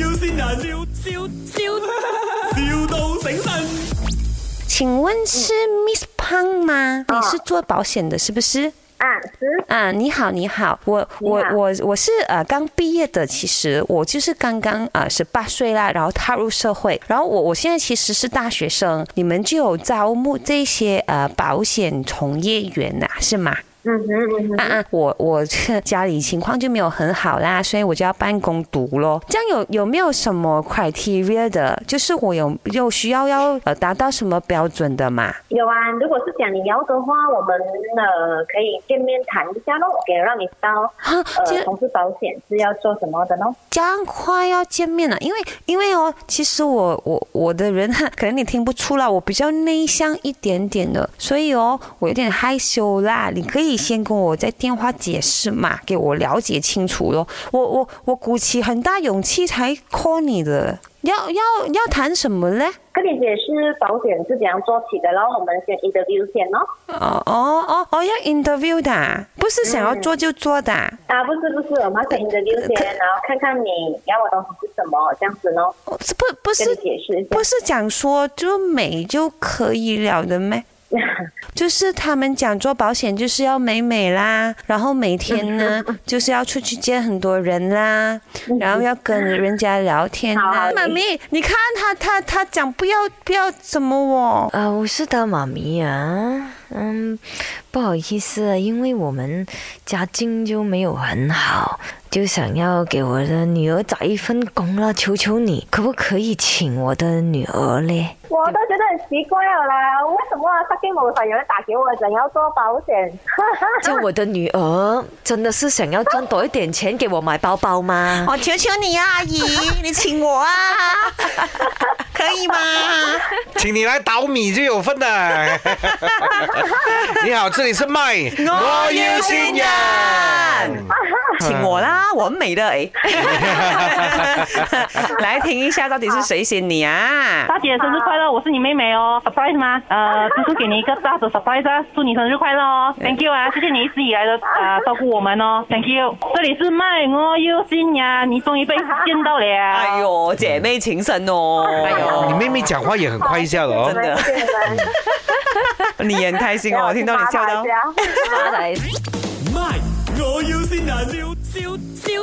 要先人，笑笑笑，,笑到醒神。请问是 Miss 胖吗？你是做保险的，是不是？啊，是啊，你好，你好，我我我我是呃刚毕业的，其实我就是刚刚呃十八岁啦，然后踏入社会，然后我我现在其实是大学生，你们就有招募这些呃保险从业员呐、是吗？嗯哼嗯哼，啊啊，我我这家里情况就没有很好啦，所以我就要办公读咯。这样有有没有什么 criteria 的？就是我有有需要要呃达到什么标准的嘛？有啊，如果是讲你要的话，我们呃可以见面谈一下咯，给让你知道哈，这呃从事保险是要做什么的咯。这样快要见面了，因为因为哦，其实我我我的人可能你听不出来，我比较内向一点点的，所以哦，我有点害羞啦。你可以先跟我在电话解释嘛，给我了解清楚咯。我我我鼓起很大勇气才 call 你的，要要要谈什么嘞？跟你解释保险是怎样做起的然后，我们先 interview 先咯。哦哦哦哦，要 interview 的啊，不是想要做就做的啊。啊，不是不是，我们要先 interview 先，然后看看你要的东西是什么，这样子咯，不不是解释不。是讲说就美就可以了的咩？就是他们讲做保险就是要美美啦，然后每天呢 就是要出去见很多人啦，然后要跟人家聊天。妈咪，你看他他他讲不要不要怎么我？啊，我是他妈咪啊，嗯，不好意思啊，因为我们家境就没有很好，就想要给我的女儿找一份工了，求求你，可不可以请我的女儿嘞？我都觉得很奇怪了啦，为什么他跟我朋友打给我想要做保险？叫我的女儿真的是想要赚多一点钱给我买包包吗？我求求你啊，阿姨，你请我啊，可以吗？请你来倒米就有份的。你好，这里是麦，我要新人。请我啦，我很美的哎。来听一下，到底是谁先你啊？大姐生日快乐，我是你妹妹哦，surprise 吗？呃，叔叔给你一个大的 surprise 啊，祝你生日快乐哦，thank you 啊，谢谢你一直以来的啊、照顾我们哦，thank you。这里是麦，我有新娘，你终于被见到了。哎呦，姐妹情深哦！哎呦，你妹妹讲话也很快笑的哦真。的，你也很开心哦，我听到你笑到。来。My，我要先人，笑笑笑，